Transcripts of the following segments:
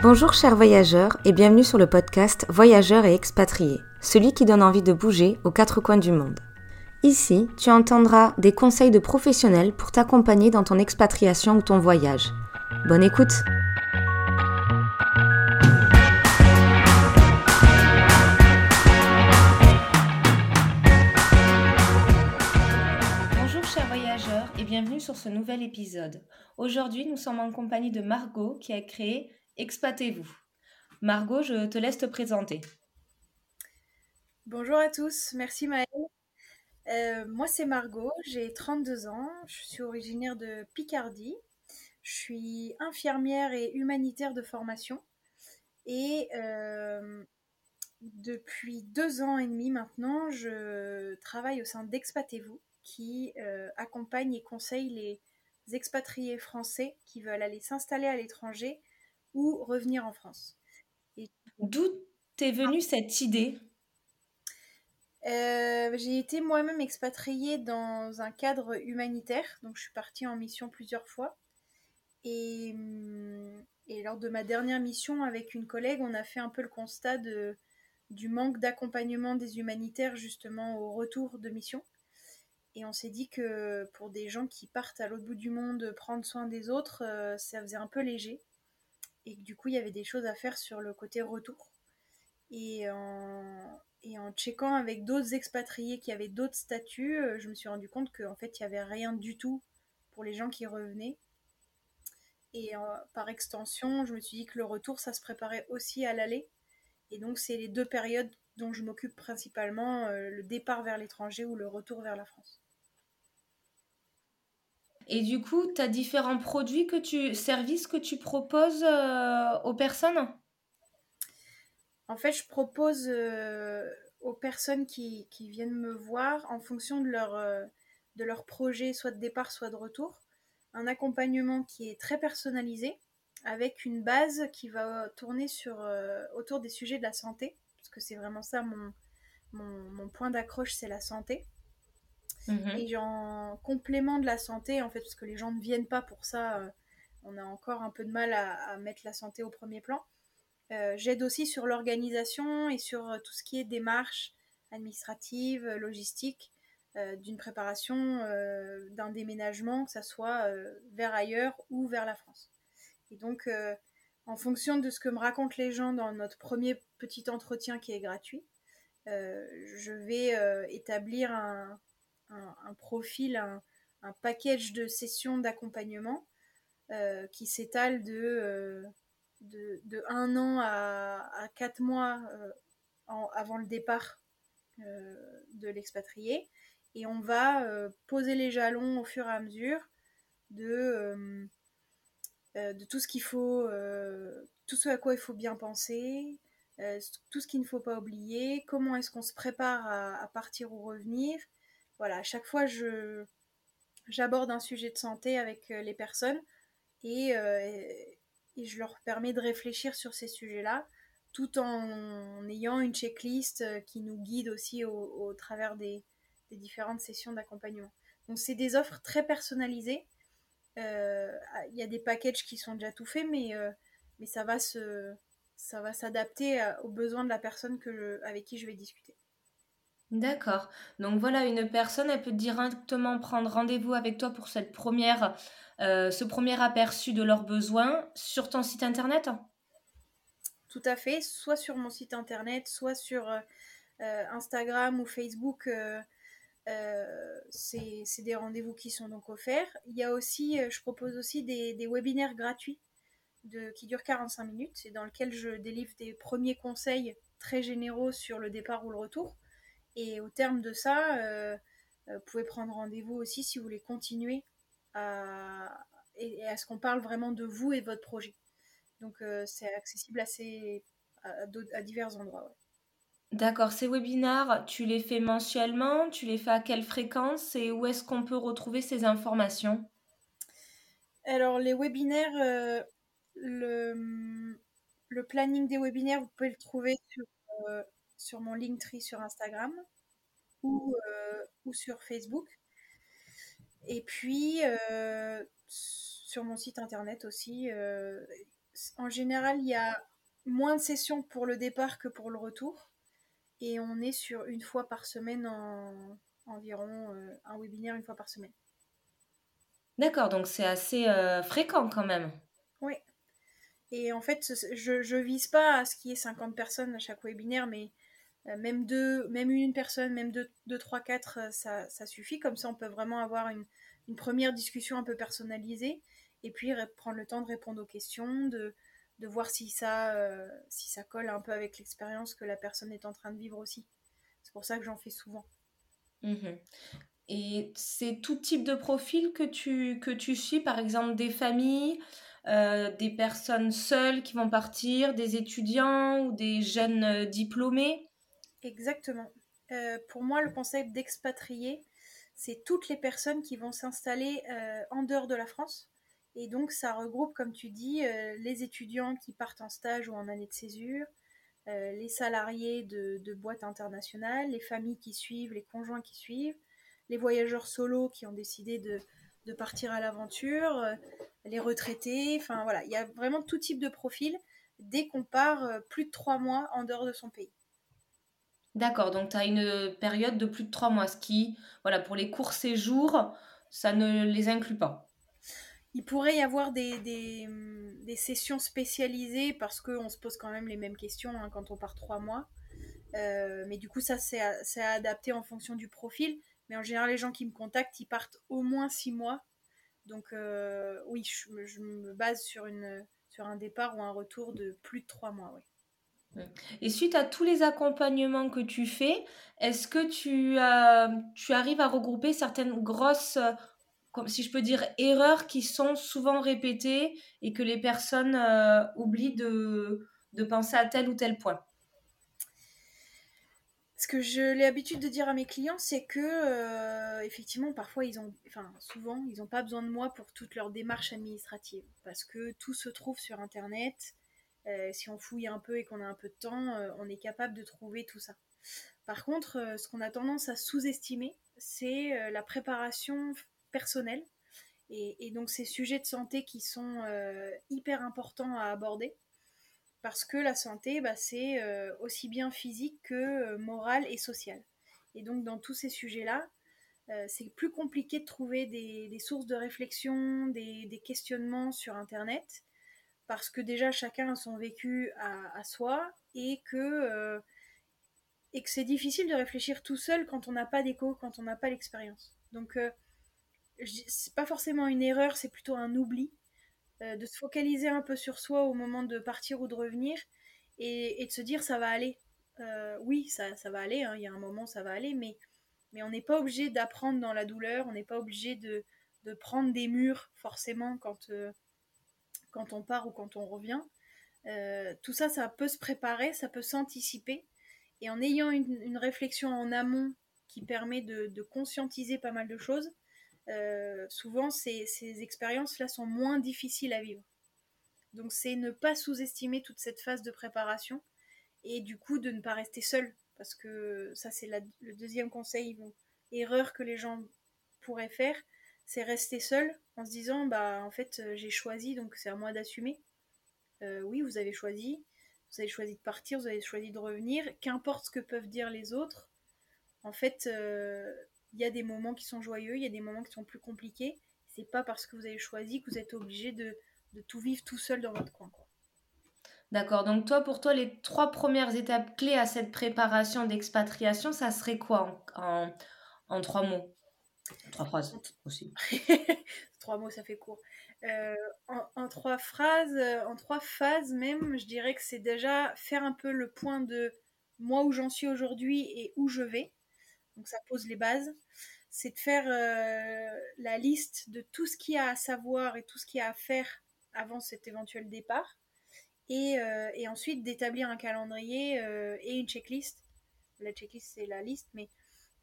Bonjour chers voyageurs et bienvenue sur le podcast Voyageurs et expatriés, celui qui donne envie de bouger aux quatre coins du monde. Ici, tu entendras des conseils de professionnels pour t'accompagner dans ton expatriation ou ton voyage. Bonne écoute Bonjour chers voyageurs et bienvenue sur ce nouvel épisode. Aujourd'hui, nous sommes en compagnie de Margot qui a créé Expatez-vous. Margot, je te laisse te présenter. Bonjour à tous, merci Maëlle. Euh, moi, c'est Margot, j'ai 32 ans, je suis originaire de Picardie. Je suis infirmière et humanitaire de formation. Et euh, depuis deux ans et demi maintenant, je travaille au sein d'Expatez-vous, qui euh, accompagne et conseille les expatriés français qui veulent aller s'installer à l'étranger ou revenir en France. D'où t'es venue cette idée? Euh, j'ai été moi-même expatriée dans un cadre humanitaire, donc je suis partie en mission plusieurs fois. Et, hum, et lors de ma dernière mission avec une collègue, on a fait un peu le constat de, du manque d'accompagnement des humanitaires justement au retour de mission. Et on s'est dit que pour des gens qui partent à l'autre bout du monde prendre soin des autres, euh, ça faisait un peu léger. Et du coup, il y avait des choses à faire sur le côté retour. Et en, et en checkant avec d'autres expatriés qui avaient d'autres statuts, euh, je me suis rendu compte qu'en fait, il n'y avait rien du tout pour les gens qui revenaient. Et euh, par extension, je me suis dit que le retour, ça se préparait aussi à l'aller. Et donc, c'est les deux périodes dont je m'occupe principalement, euh, le départ vers l'étranger ou le retour vers la France. Et du coup, tu as différents produits que tu, services que tu proposes aux personnes? En fait, je propose euh, aux personnes qui, viennent me voir, en fonction de leur, euh, de leur projet, soit de départ, soit de retour, un accompagnement qui est très personnalisé, avec une base qui va tourner sur, euh, autour des sujets de la santé, parce que c'est vraiment ça mon, mon, point d'accroche, c'est la santé. Mhm. Et en complément de la santé, en fait, parce que les gens ne viennent pas pour ça, on a encore un peu de mal à mettre la santé au premier plan. Euh, j'aide aussi sur l'organisation et sur euh, tout ce qui est démarches administratives, euh, logistiques, d'une préparation d'un déménagement, que ce soit vers ailleurs ou vers la France. Et donc, en fonction de ce que me racontent les gens dans notre premier petit entretien qui est gratuit, je vais établir un, profil, un, un, package de sessions d'accompagnement qui s'étale de de, un an à, quatre mois euh, avant le départ euh, de l'expatrié. Et on va euh, poser les jalons au fur et à mesure de, de tout ce qu'il faut, tout ce à quoi il faut bien penser, tout ce qu'il ne faut pas oublier, comment est-ce qu'on se prépare à, partir ou revenir. Voilà, à chaque fois, j'aborde un sujet de santé avec les personnes et, et je leur permets de réfléchir sur ces sujets-là, tout en ayant une checklist euh, qui nous guide aussi au, travers des, différentes sessions d'accompagnement. Donc c'est des offres très personnalisées. Euh, il y a des packages qui sont déjà tout faits, mais, euh, ça va s'adapter aux besoins de la personne avec qui je vais discuter. D'accord. Donc voilà, une personne, elle peut directement prendre rendez-vous avec toi pour euh, ce premier aperçu de leurs besoins sur ton site internet? Tout à fait, soit sur mon site internet, soit sur euh, euh, Instagram ou Facebook. c'est des rendez-vous qui sont donc offerts. Il y a aussi, je propose aussi des, webinaires gratuits qui durent 45 minutes et dans lesquels je délivre des premiers conseils très généraux sur le départ ou le retour. Et au terme de ça, vous pouvez prendre rendez-vous aussi si vous voulez continuer à, et, à ce qu'on parle vraiment de vous et de votre projet. Donc euh, c'est accessible assez, à, divers endroits. D'accord, ces webinaires, tu les fais mensuellement, tu les fais à quelle fréquence? Et où est-ce qu'on peut retrouver ces informations? Alors les webinaires, euh, le, le, planning des webinaires, vous pouvez le trouver sur, euh, sur mon Linktree sur Instagram ou, ou sur Facebook. Et puis, euh, sur mon site internet aussi, euh, En général, il y a moins de sessions pour le départ que pour le retour. Et on est sur une fois par semaine en environ euh, un webinaire une fois par semaine. D'accord, donc c'est assez euh, fréquent quand même. Oui. Et en fait, je, je vise pas à ce qu'il y ait 50 personnes à chaque webinaire, mais euh, même deux, même une personne, même deux, deux trois, quatre, ça, ça, suffit. Comme ça, on peut vraiment avoir une, une première discussion un peu personnalisée et puis prendre le temps de répondre aux questions, de, de voir si ça, euh, si ça colle un peu avec l'expérience que la personne est en train de vivre aussi. C'est pour ça que j'en fais souvent. Mmh et c'est tout type de profil que tu, que tu suis, par exemple des familles, euh, des personnes seules qui vont partir, des étudiants ou des jeunes euh, diplômés? Exactement. pour moi, le concept d'expatrié, c'est toutes les personnes qui vont s'installer en dehors de la France et donc, ça regroupe, comme tu dis, euh, les étudiants qui partent en stage ou en année de césure, euh, les salariés de, boîtes internationales, les familles qui suivent, les conjoints qui suivent, les voyageurs solos qui ont décidé de, partir à l'aventure, euh, les retraités, enfin voilà, il y a vraiment tout type de profil dès qu'on part plus de trois mois en dehors de son pays. D'accord, donc tu as une période de plus de trois mois, ce qui, voilà, pour les courts séjours, ça ne les inclut pas il pourrait y avoir des, sessions spécialisées parce qu'on se pose quand même les mêmes questions hein, quand on part trois mois. Euh, mais du coup, ça, c'est adapté en fonction du profil. Mais en général, les gens qui me contactent, ils partent au moins six mois. Donc, euh, oui, je, me base sur un départ ou un retour de plus de trois mois. Oui. Et suite à tous les accompagnements que tu fais, est-ce que tu, euh, tu arrives à regrouper certaines grosses si je peux dire, erreurs qui sont souvent répétées et que les personnes euh, oublient de, de, penser à tel ou tel point? Ce que je l'ai l'habitude de dire à mes clients, c'est que euh, effectivement, parfois ils ont, enfin souvent, ils n'ont pas besoin de moi pour toute leur démarche administrative parce que tout se trouve sur Internet. Euh, si on fouille un peu et qu'on a un peu de temps, on est capable de trouver tout ça. Par contre, ce qu'on a tendance à sous-estimer, c'est la préparation personnel. Et, donc ces sujets de santé qui sont euh, hyper importants à aborder. Parce que la santé, bah, c'est euh, aussi bien physique que euh, morale et sociale. Et donc dans tous ces sujets-là, c'est plus compliqué de trouver des, sources de réflexion, des, questionnements sur Internet, parce que déjà chacun a son vécu à, soi et que, et que c'est difficile de réfléchir tout seul quand on n'a pas d'écho, quand on n'a pas l'expérience. Donc c'est pas forcément une erreur, c'est plutôt un oubli, euh, de se focaliser un peu sur soi au moment de partir ou de revenir et, de se dire ça va aller. Euh, oui, ça, ça, va aller, hein, il y a un moment ça va aller, mais, mais on n'est pas obligé d'apprendre dans la douleur, on n'est pas obligé de, de, prendre des murs forcément quand, euh, quand on part ou quand on revient. tout ça, ça peut se préparer, ça peut s'anticiper. Et en ayant une, réflexion en amont qui permet de, conscientiser pas mal de choses, euh, souvent ces, expériences-là sont moins difficiles à vivre. Donc c'est ne pas sous-estimer toute cette phase de préparation et du coup de ne pas rester seul. Parce que ça c'est le deuxième conseil, erreur que les gens pourraient faire, c'est rester seul en se disant bah en fait euh, j'ai choisi donc c'est à moi d'assumer. Euh, oui vous avez choisi, vous avez choisi de partir, vous avez choisi de revenir, qu'importe ce que peuvent dire les autres. En fait, il y a des moments qui sont joyeux, il y a des moments qui sont plus compliqués. C'est pas parce que vous avez choisi que vous êtes obligé de, tout vivre tout seul dans votre coin. D'accord, donc toi, pour toi, les trois premières étapes clés à cette préparation d'expatriation, ça serait quoi en, trois mots? Trois phrases aussi. trois mots, ça fait court. Euh, en, trois phrases, en trois phases même, je dirais que c'est déjà faire un peu le point de moi où j'en suis aujourd'hui et où je vais donc ça pose les bases, c'est de faire euh, la liste de tout ce qu'il y a à savoir et tout ce qu'il y a à faire avant cet éventuel départ, et, euh, ensuite d'établir un calendrier euh, et une checklist. La checklist c'est la liste, mais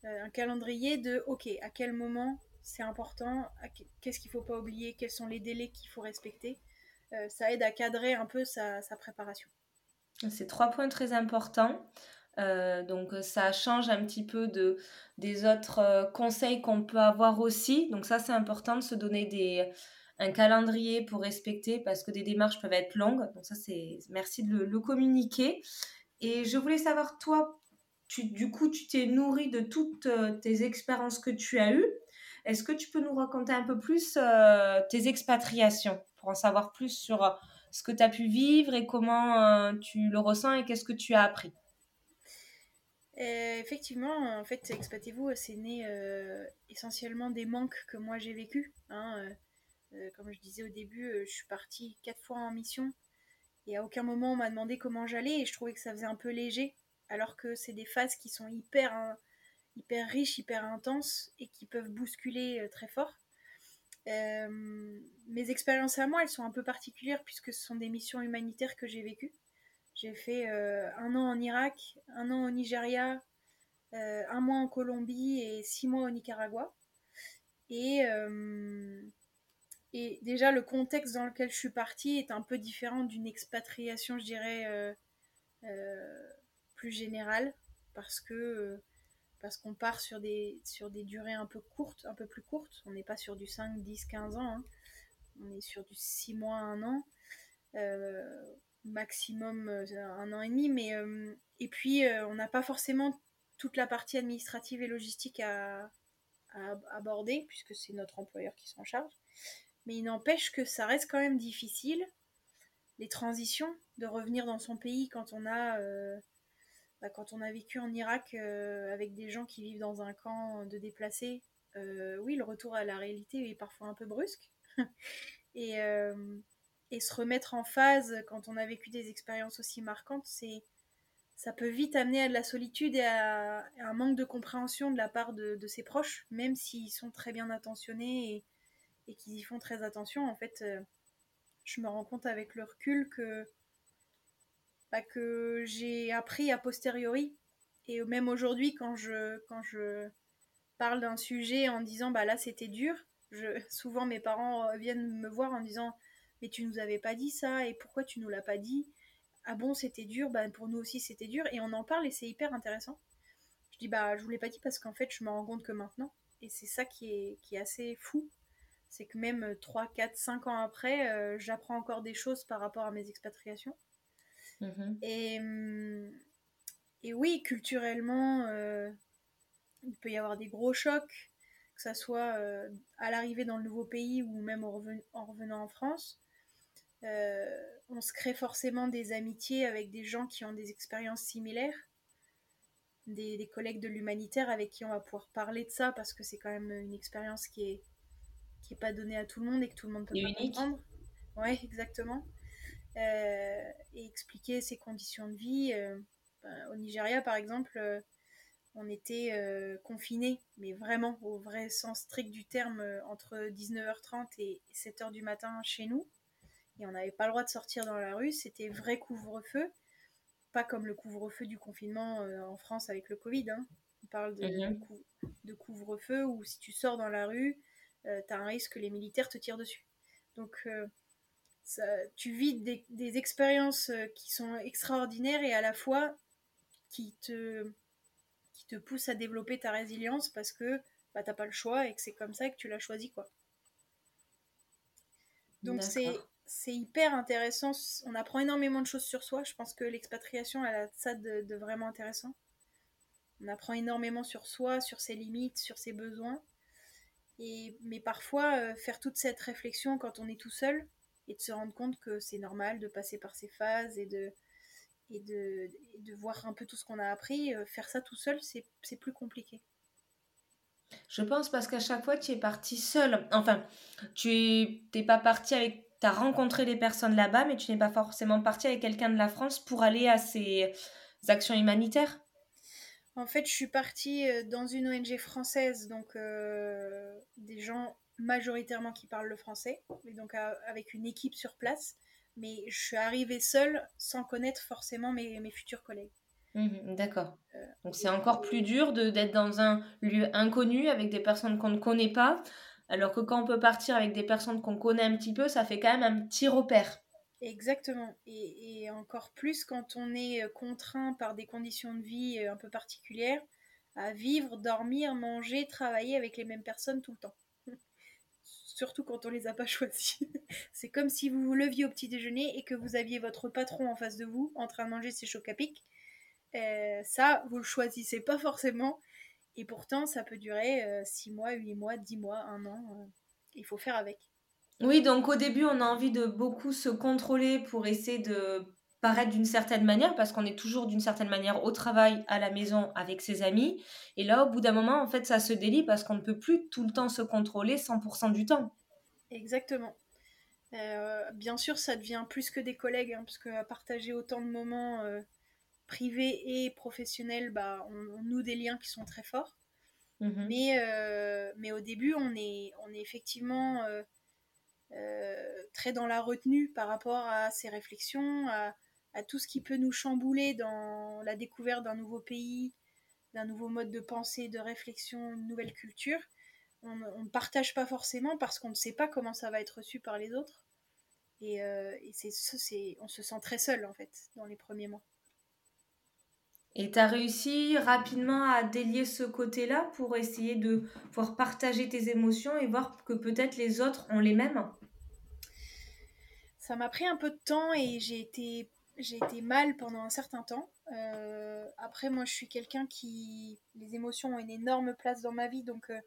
un calendrier de ok, à quel moment c'est important, qu'est-ce qu'il ne faut pas oublier, quels sont les délais qu'il faut respecter? ça aide à cadrer un peu sa, préparation. C'est trois points très importants. Euh, donc ça change un petit peu de, des autres euh, conseils qu'on peut avoir aussi. Donc ça c'est important de se donner des, un calendrier pour respecter parce que des démarches peuvent être longues. Donc ça, c'est merci de le, communiquer. Et je voulais savoir, toi, du coup, tu t'es nourri de toutes euh, tes expériences que tu as eues. Est-ce que tu peux nous raconter un peu plus euh, tes expatriations pour en savoir plus sur euh, ce que tu as pu vivre et comment tu le ressens et qu'est-ce que tu as appris? Effectivement, en fait, Expatez-vous, c'est né essentiellement des manques que moi j'ai vécu. Hein, euh, comme je disais au début, euh, je suis partie quatre fois en mission et à aucun moment on m'a demandé comment j'allais et je trouvais que ça faisait un peu léger, alors que c'est des phases qui sont hyper, hein, hyper riches, hyper intenses et qui peuvent bousculer euh, très fort. mes expériences à moi, elles sont un peu particulières puisque ce sont des missions humanitaires que j'ai vécues. J'ai fait un an en Irak, un an au Nigeria, un mois en Colombie et six mois au Nicaragua. Et et déjà, le contexte dans lequel je suis partie est un peu différent d'une expatriation, je dirais, euh, euh, plus générale, parce que euh, parce qu'on part sur des, sur des durées un peu courtes, un peu plus courtes. On n'est pas sur du 5, 10, 15 ans. Hein. On est sur du 6 mois, 1 an. maximum un an et demi. Mais, et puis, on n'a pas forcément toute la partie administrative et logistique à, aborder, puisque c'est notre employeur qui s'en charge. Mais il n'empêche que ça reste quand même difficile. Les transitions, de revenir dans son pays quand on a, euh, bah, quand on a vécu en Irak euh, avec des gens qui vivent dans un camp de déplacés. Euh, oui, le retour à la réalité est parfois un peu brusque. et, et se remettre en phase quand on a vécu des expériences aussi marquantes, c'est ça peut vite amener à de la solitude et à, un manque de compréhension de la part de, ses proches, même s'ils sont très bien intentionnés et, qu'ils y font très attention, en fait, euh, je me rends compte avec le recul que, bah, que j'ai appris a posteriori. Et même aujourd'hui, quand je, quand je parle d'un sujet en disant bah là c'était dur, je, souvent mes parents euh, viennent me voir en disant mais tu nous avais pas dit ça et pourquoi tu nous l'as pas dit? Ah bon c'était dur, bah pour nous aussi c'était dur et on en parle et c'est hyper intéressant. Je dis bah je vous l'ai pas dit parce qu'en fait je me rends compte que maintenant et c'est ça qui est, qui est assez fou c'est que même 3, 4, 5 ans après, euh, j'apprends encore des choses par rapport à mes expatriations. Mhm. Et, hum, et, oui, culturellement, euh, il peut y avoir des gros chocs, que ce soit euh, à l'arrivée dans le nouveau pays ou même en, revenant en France. on se crée forcément des amitiés avec des gens qui ont des expériences similaires. Des, des collègues de l'humanitaire avec qui on va pouvoir parler de ça parce que c'est quand même une expérience qui est, qui n'est pas donné à tout le monde et que tout le monde peut pas comprendre. Ouais, exactement. Euh, et expliquer ses conditions de vie. Euh, ben, au Nigeria, par exemple, euh, on était confinés, mais vraiment au vrai sens strict du terme, entre 19h30 et 7h du matin chez nous. Et on n'avait pas le droit de sortir dans la rue. C'était vrai couvre-feu. Pas comme le couvre-feu du confinement en France avec le Covid. Hein. On parle de, mhm. de couvre-feu où si tu sors dans la rue, tu as un risque que les militaires te tirent dessus. Donc, tu vis des, expériences euh, qui sont extraordinaires et à la fois qui te, qui te poussent à développer ta résilience parce que bah, t'as pas le choix et que c'est comme ça que tu l'as choisi. quoi. Donc, c'est hyper intéressant. On apprend énormément de choses sur soi. Je pense que l'expatriation, elle a ça de, vraiment intéressant. On apprend énormément sur soi, sur ses limites, sur ses besoins mais parfois, euh, faire toute cette réflexion quand on est tout seul et de se rendre compte que c'est normal de passer par ces phases et de, et de, de voir un peu tout ce qu'on a appris, euh, faire ça tout seul, c'est plus compliqué. Je pense parce qu'à chaque fois, tu es parti seul. Enfin, tu n'es pas parti avec. Tu as rencontré des personnes là-bas, mais tu n'es pas forcément parti avec quelqu'un de la France pour aller à ces actions humanitaires. En fait, je suis partie euh, dans une ONG française, donc euh, des gens majoritairement qui parlent le français, et donc avec une équipe sur place. Mais je suis arrivée seule sans connaître forcément mes, futurs collègues. Mmh, d'accord. Euh, donc c'est encore plus dur d'être dans un lieu inconnu avec des personnes qu'on ne connaît pas, alors que quand on peut partir avec des personnes qu'on connaît un petit peu, ça fait quand même un petit repère. Exactement. Et, encore plus quand on est euh, contraint par des conditions de vie euh, un peu particulières à vivre, dormir, manger, travailler avec les mêmes personnes tout le temps. Surtout quand on les a pas choisis. c'est comme si vous vous leviez au petit déjeuner et que vous aviez votre patron en face de vous en train de manger ses chocs. Euh, ça, vous le choisissez pas forcément. Et pourtant, ça peut durer 6 mois, 8 mois, 10 mois, 1 an. il faut faire avec. Oui, donc au début, on a envie de beaucoup se contrôler pour essayer de paraître d'une certaine manière, parce qu'on est toujours d'une certaine manière au travail, à la maison, avec ses amis. Et là, au bout d'un moment, en fait, ça se délie parce qu'on ne peut plus tout le temps se contrôler 100% du temps. Exactement. Euh, bien sûr, ça devient plus que des collègues, hein, parce qu'à partager autant de moments euh, privés et professionnels, bah, on, noue des liens qui sont très forts. Mhm. Mais, euh, mais au début, on est, on est effectivement très dans la retenue par rapport à ces réflexions, à, tout ce qui peut nous chambouler dans la découverte d'un nouveau pays, d'un nouveau mode de pensée, de réflexion, une nouvelle culture. On ne partage pas forcément parce qu'on ne sait pas comment ça va être reçu par les autres. Et, euh, c'est, on se sent très seul en fait dans les premiers mois. Et tu as réussi rapidement à délier ce côté-là pour essayer de pouvoir partager tes émotions et voir que peut-être les autres ont les mêmes? Ça m'a pris un peu de temps et j'ai été j'ai été mal pendant un certain temps. Euh, après, moi, je suis quelqu'un qui. Les émotions ont une énorme place dans ma vie, donc euh,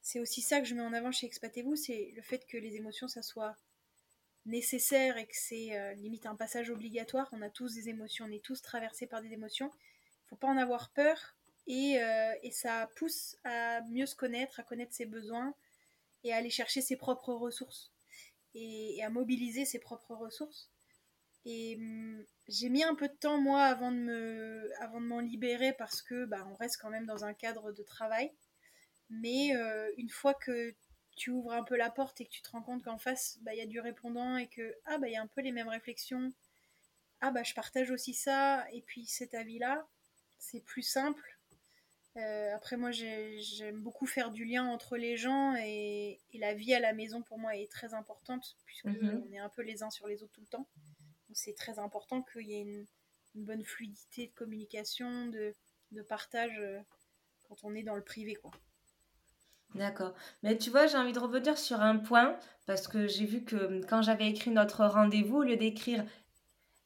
c'est aussi ça que je mets en avant chez Expatez-vous c'est le fait que les émotions, ça soit nécessaire et que c'est euh, limite un passage obligatoire. On a tous des émotions, on est tous traversés par des émotions. Faut pas en avoir peur et, et, ça pousse à mieux se connaître, à connaître ses besoins et à aller chercher ses propres ressources et à mobiliser ses propres ressources. Et hum, j'ai mis un peu de temps, moi, avant de, me, avant de m'en libérer parce que bah, on reste quand même dans un cadre de travail. Mais euh, une fois que tu ouvres un peu la porte et que tu te rends compte qu'en face, bah, il y a du répondant et que ah, bah, il y a un peu les mêmes réflexions. Ah, bah, je partage aussi ça. Et puis cet avis-là, c'est plus simple. Euh, après, moi, j'aime beaucoup faire du lien entre les gens et, la vie à la maison, pour moi, est très importante puisque mhm. on est un peu les uns sur les autres tout le temps c'est très important qu'il y ait une, bonne fluidité de communication, de, partage euh, quand on est dans le privé, quoi. D'accord. Mais tu vois, j'ai envie de revenir sur un point, parce que j'ai vu que hum, quand j'avais écrit notre rendez-vous, au lieu d'écrire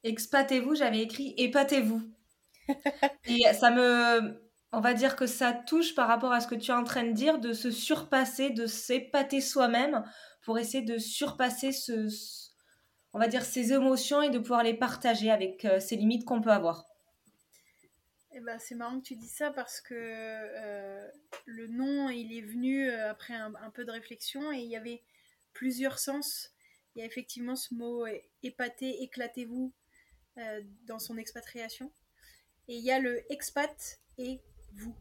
expatez-vous, j'avais écrit épatez-vous. Et ça me. On va dire que ça touche par rapport à ce que tu es en train de dire, de se surpasser, de s'épater soi-même pour essayer de surpasser ce, on va dire, ses émotions et de pouvoir les partager avec euh, ces limites qu'on peut avoir. Eh ben, c'est marrant que tu dis ça parce que euh, le nom, il est venu euh, après un, peu de réflexion et il y avait plusieurs sens. Il y a effectivement ce mot épaté, éclatez-vous dans son expatriation. Et il y a le expat et vous.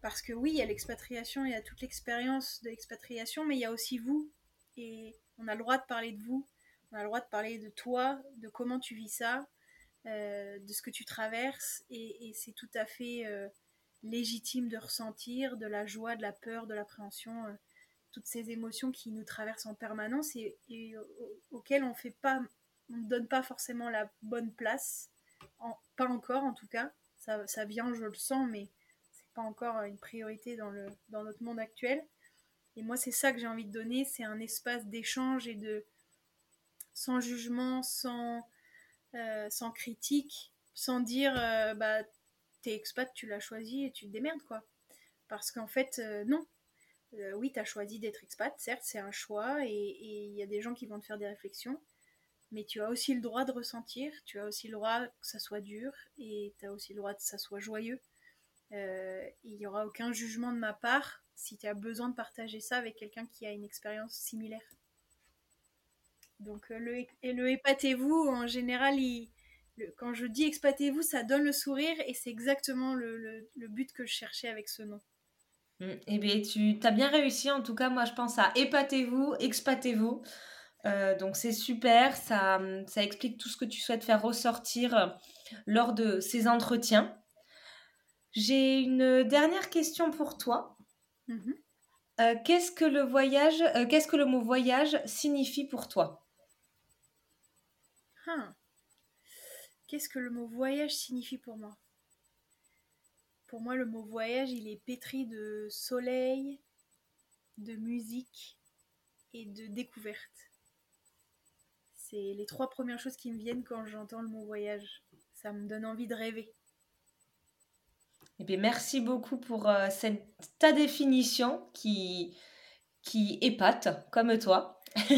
Parce que oui, il y a l'expatriation, il y a toute l'expérience de l'expatriation, mais il y a aussi vous. Et on a le droit de parler de vous on a le droit de parler de toi, de comment tu vis ça, euh, de ce que tu traverses, et, c'est tout à fait euh, légitime de ressentir de la joie, de la peur, de l'appréhension, euh, toutes ces émotions qui nous traversent en permanence et, auxquelles on ne donne pas forcément la bonne place, pas encore en tout cas. Ça, ça vient, je le sens, mais c'est pas encore une priorité dans, le, dans notre monde actuel. Et moi, c'est ça que j'ai envie de donner, c'est un espace d'échange et de, sans jugement, sans, euh, sans critique, sans dire euh, bah t'es expat, tu l'as choisi et tu te démerdes quoi. Parce qu'en fait, euh, non. oui, tu as choisi d'être expat, certes, c'est un choix et il y a des gens qui vont te faire des réflexions, mais tu as aussi le droit de ressentir, tu as aussi le droit que ça soit dur et tu as aussi le droit que ça soit joyeux. Il n'y aura aucun jugement de ma part si tu as besoin de partager ça avec quelqu'un qui a une expérience similaire. Donc euh, le, et le épatez-vous, en général, quand je dis expatez-vous, ça donne le sourire et c'est exactement le, but que je cherchais avec ce nom. Mm. Eh bien, tu as bien réussi. En tout cas, moi, je pense à épatez-vous, expatez-vous. Euh, donc, c'est super. Ça, ça explique tout ce que tu souhaites faire ressortir euh, lors de ces entretiens. J'ai une dernière question pour toi. Mm-hmm. qu'est-ce que le voyage, qu'est-ce que le mot voyage signifie pour toi? Hein. Qu'est-ce que le mot voyage signifie pour moi? Pour moi, le mot voyage, il est pétri de soleil, de musique et de découverte. C'est les trois premières choses qui me viennent quand j'entends le mot voyage. Ça me donne envie de rêver. Eh bien, merci beaucoup pour euh, cette, ta définition qui, qui épate, comme toi.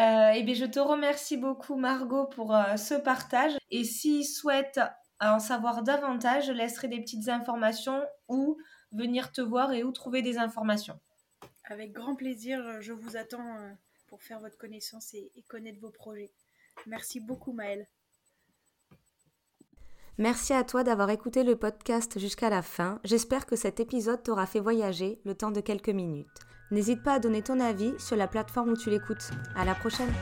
Euh, eh bien, je te remercie beaucoup, Margot, pour euh, ce partage. Et s'ils souhaitent en savoir davantage, je laisserai des petites informations où venir te voir et où trouver des informations. Avec grand plaisir, je vous attends pour faire votre connaissance et, connaître vos projets. Merci beaucoup, Maëlle. Merci à toi d'avoir écouté le podcast jusqu'à la fin. J'espère que cet épisode t'aura fait voyager le temps de quelques minutes. N'hésite pas à donner ton avis sur la plateforme où tu l'écoutes. À la prochaine!